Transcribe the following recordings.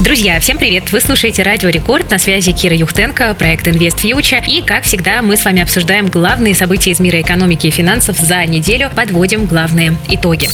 Друзья, всем привет! Вы слушаете Радио Рекорд, на связи Кира Юхтенко, проект Invest Future. И, как всегда, мы с вами обсуждаем главные события из мира экономики и финансов за неделю, подводим главные итоги.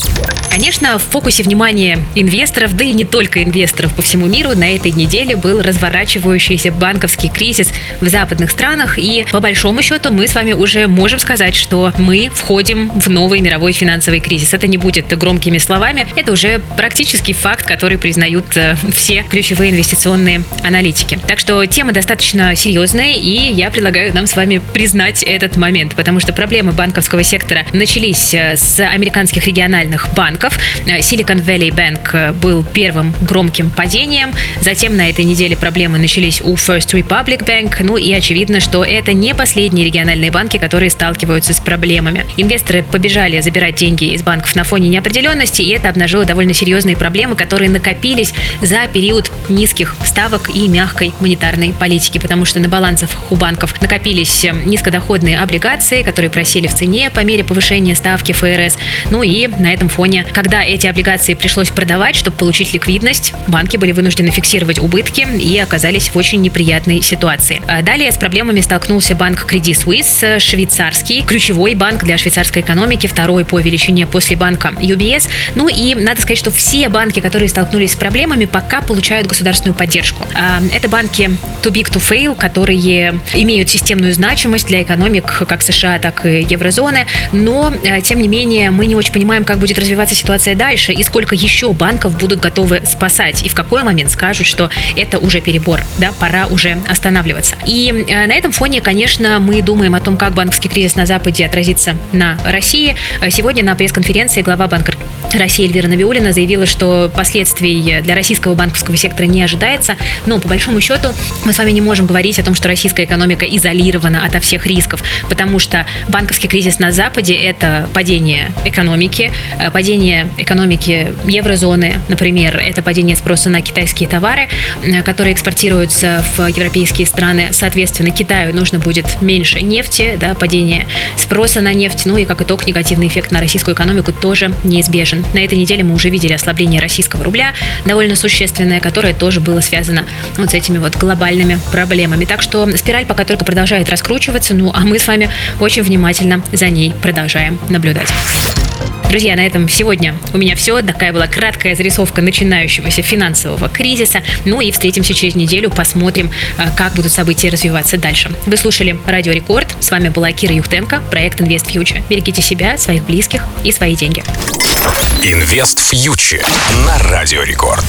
Конечно, в фокусе внимания инвесторов, да и не только инвесторов по всему миру, на этой неделе был разворачивающийся банковский кризис в западных странах. И, по большому счету, мы с вами уже можем сказать, что мы входим в новый мировой финансовый кризис. Это не будет громкими словами, это уже практически факт, который признают э, все ключевые инвестиционные аналитики. Так что тема достаточно серьезная, и я предлагаю нам с вами признать этот момент, потому что проблемы банковского сектора начались э, с американских региональных банков. Э, Silicon Valley Bank э, был первым громким падением, затем на этой неделе проблемы начались у First Republic Bank, ну и очевидно, что это не последние региональные банки, которые сталкиваются с проблемами. Инвесторы побежали забирать деньги из банков на фоне неопределенности, и это обнажило довольно серьезные проблемы, которые накопились за период период низких ставок и мягкой монетарной политики, потому что на балансах у банков накопились э, низкодоходные облигации, которые просели в цене по мере повышения ставки ФРС. Ну и на этом фоне, когда эти облигации пришлось продавать, чтобы получить ликвидность, банки были вынуждены фиксировать убытки и оказались в очень неприятной ситуации. А далее с проблемами столкнулся банк Credit Suisse, швейцарский, ключевой банк для швейцарской экономики, второй по величине после банка UBS. Ну и надо сказать, что все банки, которые столкнулись с проблемами, пока получают получают государственную поддержку. А, это банки too big to fail, которые имеют системную значимость для экономик как США, так и еврозоны, но, а, тем не менее, мы не очень понимаем, как будет развиваться ситуация дальше и сколько еще банков будут готовы спасать, и в какой момент скажут, что это уже перебор, да, пора уже останавливаться. И а, на этом фоне, конечно, мы думаем о том, как банковский кризис на Западе отразится на России. Сегодня на пресс-конференции глава банка России Эльвира Набиулина заявила, что последствий для российского банковского сектора не ожидается. Но, по большому счету, мы с вами не можем говорить о том, что российская экономика изолирована ото всех рисков, потому что банковский кризис на Западе – это падение экономики, э, падение экономики еврозоны, например, это падение спроса на китайские товары, э, которые экспортируются в европейские страны. Соответственно, Китаю нужно будет меньше нефти, да, падение спроса на нефть, ну и как итог негативный эффект на российскую экономику тоже неизбежен. На этой неделе мы уже видели ослабление российского рубля, довольно существенное, которое тоже было связано вот с этими вот глобальными проблемами. Так что спираль пока только продолжает раскручиваться, ну а мы с вами очень внимательно за ней продолжаем наблюдать. Друзья, на этом сегодня у меня все. Такая была краткая зарисовка начинающегося финансового кризиса. Ну и встретимся через неделю, посмотрим, а, как будут события развиваться дальше. Вы слушали Радио Рекорд. С вами была Кира Юхтенко, проект Invest Future. Берегите себя, своих близких и свои деньги. Инвест фьючер на Радио Рекорд.